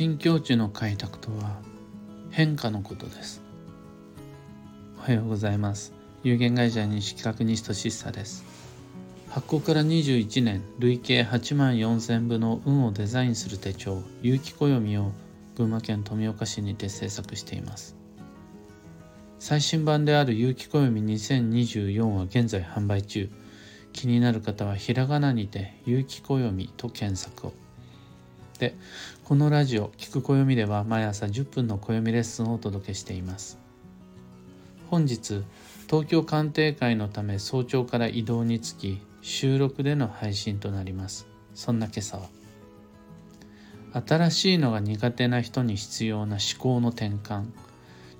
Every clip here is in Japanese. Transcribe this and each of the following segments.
新境地の開拓とは変化のことです。おはようございます。有限会社西企画西俊久です。発行から21年累計8万4000部の運をデザインする手帳有機暦を群馬県富岡市にて制作しています。最新版である有機暦2024は現在販売中。気になる方はひらがなにて有機暦と検索を。でこのラジオ「聞く暦」では毎朝10分の暦レッスンをお届けしています。本日東京鑑定会のため早朝から移動につき収録での配信となります。そんな今朝は。新しいのが苦手な人に必要な思考の転換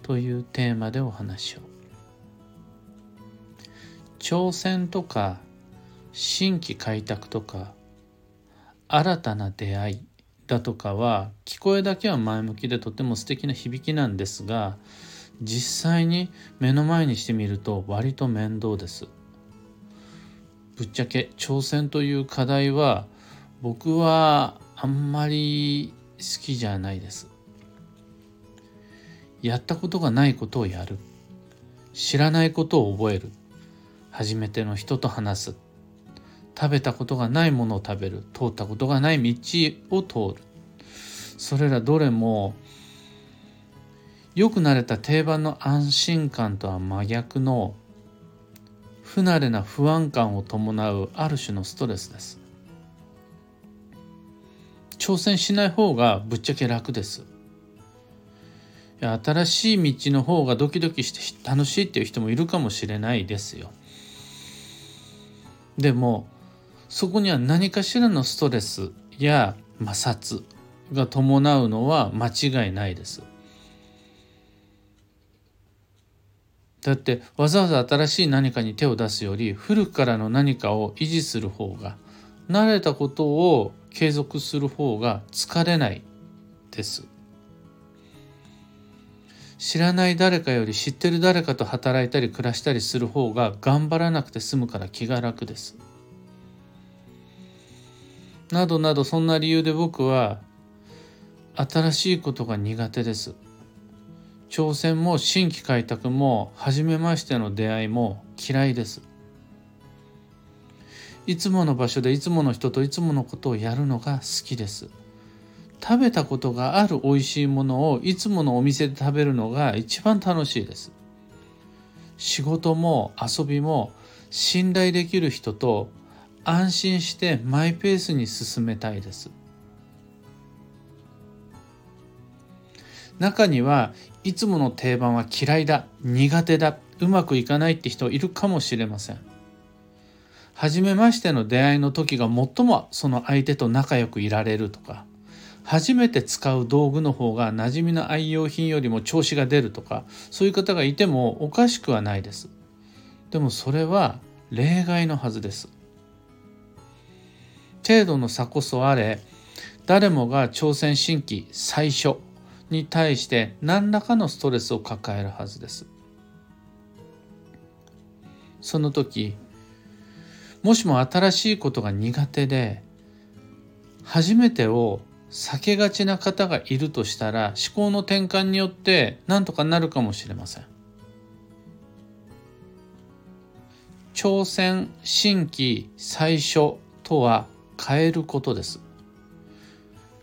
というテーマでお話を。挑戦とか新規開拓とか新たな出会いだとかは聞こえだけは前向きでとても素敵な響きなんですが実際に目の前にしてみると割と面倒です。ぶっちゃけ挑戦という課題は僕はあんまり好きじゃないです。やったことがないことをやる。知らないことを覚える。初めての人と話す。食べたことがないものを食べる。通ったことがない道を通る。それらどれもよく慣れた定番の安心感とは真逆の不慣れな不安感を伴うある種のストレスです。挑戦しない方がぶっちゃけ楽です。新しい道の方がドキドキして楽しいっていう人もいるかもしれないですよ。でもそこには何かしらのストレスや摩擦が伴うのは間違いないです。だってわざわざ新しい何かに手を出すより古くからの何かを維持する方が慣れたことを継続する方が疲れないです。知らない誰かより知ってる誰かと働いたり暮らしたりする方が頑張らなくて済むから気が楽です。などなどそんな理由で僕は新しいことが苦手です。挑戦も新規開拓も初めましての出会いも嫌いです。いつもの場所でいつもの人といつものことをやるのが好きです。食べたことがある美味しいものをいつものお店で食べるのが一番楽しいです。仕事も遊びも信頼できる人と安心してマイペースに進めたいです。中にはいつもの定番は嫌いだ苦手だうまくいかないって人いるかもしれません。初めましての出会いの時が最もその相手と仲良くいられるとか初めて使う道具の方が馴染みの愛用品よりも調子が出るとかそういう方がいてもおかしくはないです。でもそれは例外のはずです。程度の差こそあれ誰もが挑戦新規最初に対して何らかのストレスを抱えるはずです。その時もしも新しいことが苦手で初めてを避けがちな方がいるとしたら思考の転換によって何とかなるかもしれません。挑戦新規最初とは変えることです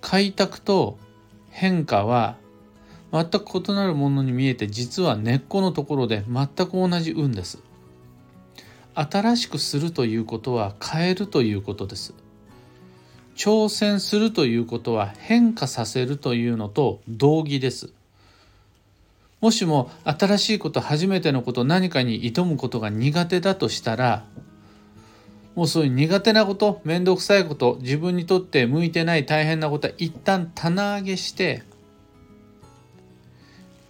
開拓と変化は全く異なるものに見えて実は根っこのところで全く同じ運です。新しくするということは変えるということです。挑戦するということは変化させるというのと同義です。もしも新しいこと初めてのこと何かに挑むことが苦手だとしたらもうそういう苦手なこと面倒くさいこと自分にとって向いてない大変なことは一旦棚上げして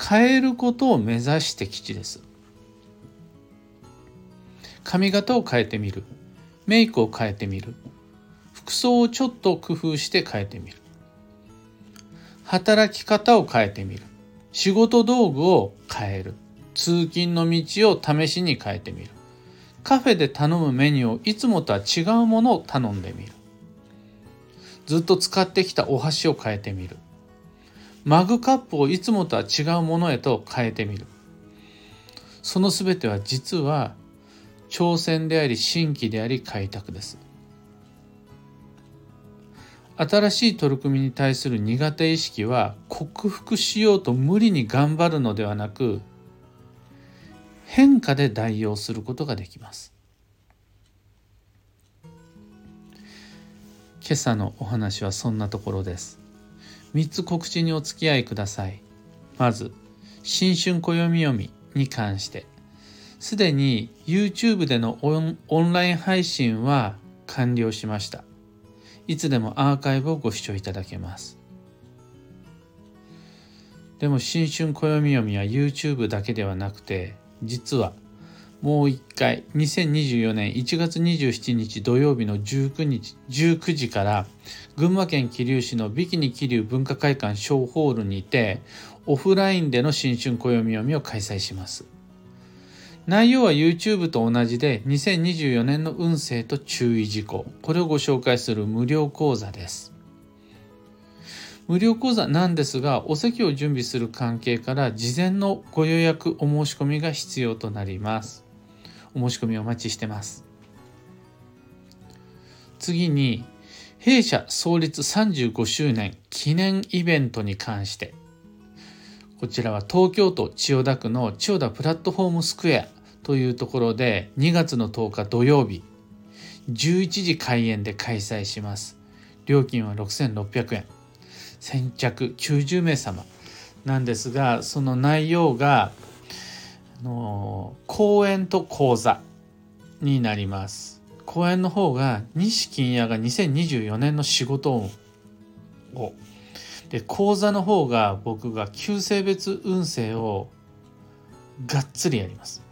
変えることを目指して基地です。髪型を変えてみる。メイクを変えてみる。服装をちょっと工夫して変えてみる。働き方を変えてみる。仕事道具を変える。通勤の道を試しに変えてみる。カフェで頼むメニューをいつもとは違うものを頼んでみる。ずっと使ってきたお箸を変えてみる。マグカップをいつもとは違うものへと変えてみる。その全ては実は挑戦であり新規であり開拓です。新しい取り組みに対する苦手意識は克服しようと無理に頑張るのではなく変化で代用することができます。今朝のお話はそんなところです。3つ告知にお付き合いください。まず新春暦読みに関して。すでに YouTube でのオンライン配信は完了しました。いつでもアーカイブをご視聴いただけます。でも新春暦読みは YouTube だけではなくて実はもう一回2024年1月27日土曜日の19日19時から群馬県桐生市のビキニ桐生文化会館小ホールにてオフラインでの新春暦読みを開催します。内容は YouTube と同じで2024年の運勢と注意事項これをご紹介する無料講座です無料講座なんですがお席を準備する関係から事前のご予約お申し込みが必要となります。お申し込みお待ちしてます。次に弊社創立35周年記念イベントに関してこちらは東京都千代田区の千代田プラットフォームスクエアというところで2月の10日土曜日11時開演で開催します。料金は6600円。先着90名様。なんですがその内容があの講演と講座になります。講演の方が西金谷が2024年の仕事をで講座の方が僕が旧性別運勢をがっつりやります。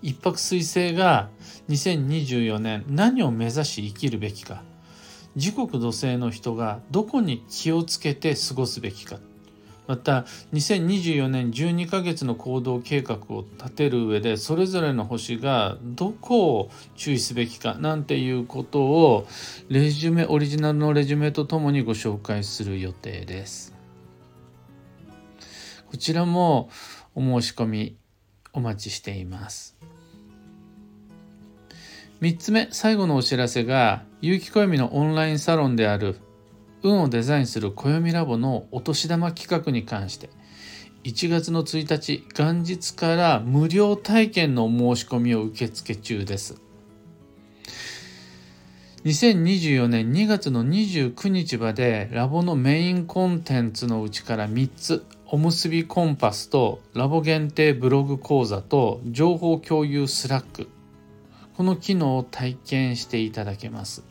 一泊水星が2024年何を目指し生きるべきか。時刻土星の人がどこに気をつけて過ごすべきかまた2024年12ヶ月の行動計画を立てる上でそれぞれの星がどこを注意すべきかなんていうことをレジュメオリジナルのレジュメとともにご紹介する予定です。こちらもお申し込みお待ちしています。3つ目最後のお知らせが有機暦のオンラインサロンである運をデザインする暦ラボのお年玉企画に関して。1月の1日元日から無料体験の申し込みを受付中です。2024年2月の29日までラボのメインコンテンツのうちから3つおむすびコンパスとラボ限定ブログ講座と情報共有 Slack。この機能を体験していただけます。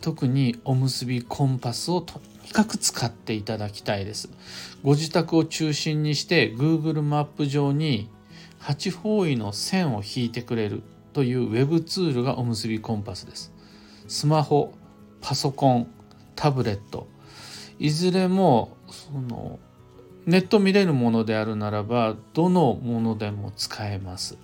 特におむすびコンパスをとにかく使っていただきたいです。ご自宅を中心にして Google マップ上に8方位の線を引いてくれるというウェブツールがおむすびコンパスです。スマホパソコンタブレット。いずれもそのネット見れるものであるならばどのものでも使えます。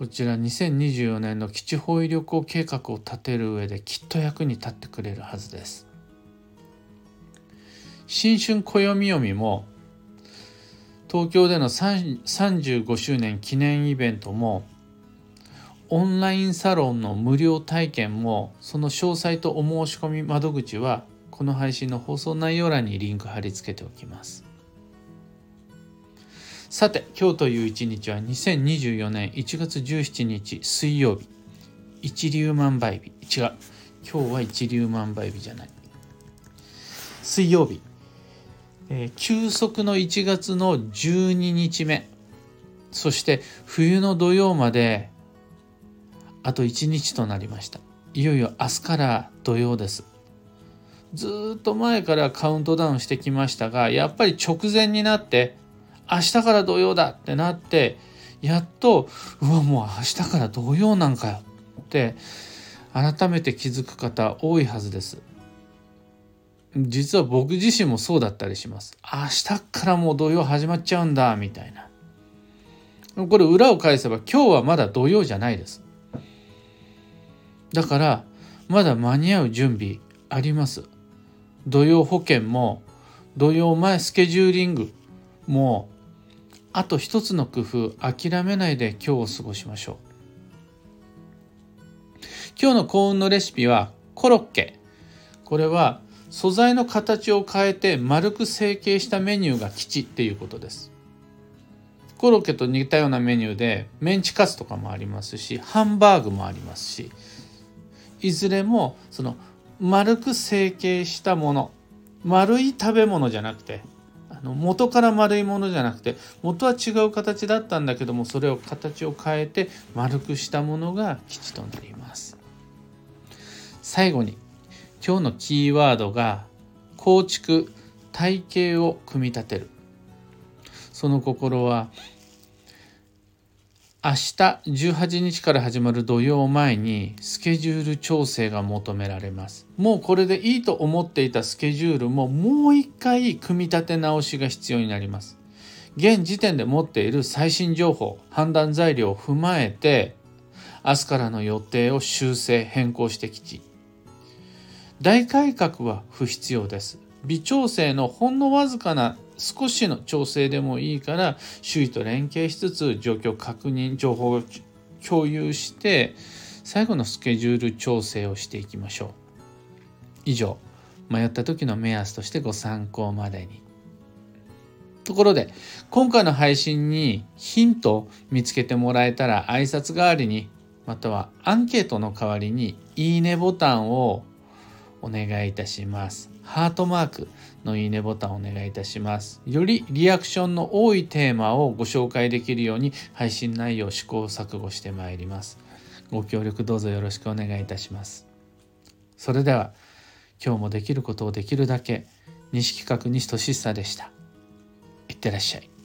こちら2024年の基地方位旅行計画を立てる上できっと役に立ってくれるはずです。新春暦読みも東京での35周年記念イベントもオンラインサロンの無料体験もその詳細とお申し込み窓口はこの配信の放送内容欄にリンク貼り付けておきます。さて今日という一日は2024年1月17日水曜日。一粒万倍日。違う。今日は一粒万倍日じゃない。水曜日、えー、休息の1月の12日目。そして冬の土曜まであと1日となりました。いよいよ明日から土曜です。ずっと前からカウントダウンしてきましたがやっぱり直前になって明日から土曜だってなってやっとうわもう明日から土曜なんかよって改めて気づく方多いはずです。実は僕自身もそうだったりします。明日からもう土曜始まっちゃうんだみたいな。これ裏を返せば今日はまだ土曜じゃないです。だからまだ間に合う準備あります。土曜保険も土曜前スケジューリングもあと一つの工夫諦めないで今日を過ごしましょう。今日の幸運のレシピはコロッケ。これは素材の形を変えて丸く成形したメニューが吉っていうことです。コロッケと似たようなメニューでメンチカツとかもありますしハンバーグもありますしいずれもその丸く成形したもの丸い食べ物じゃなくてあの元から丸いものじゃなくて元は違う形だったんだけどもそれを形を変えて丸くしたものが基地となります。最後に今日のキーワードが構築体系を組み立てる。その心は明日18日から始まる土曜前にスケジュール調整が求められます。もうこれでいいと思っていたスケジュールももう一回組み立て直しが必要になります。現時点で持っている最新情報判断材料を踏まえて明日からの予定を修正変更してきち。大改革は不必要です。微調整のほんのわずかな少しの調整でもいいから周囲と連携しつつ状況確認情報を共有して最後のスケジュール調整をしていきましょう。以上迷った時の目安としてご参考までに。ところで今回の配信にヒントを見つけてもらえたら挨拶代わりにまたはアンケートの代わりにいいねボタンをお願いいたします。ハートマークのいいねボタンをお願いいたします。よりリアクションの多いテーマをご紹介できるように配信内容を試行錯誤してまいります。ご協力どうぞよろしくお願いいたします。それでは今日もできることをできるだけ西企画西俊久でした。いってらっしゃい。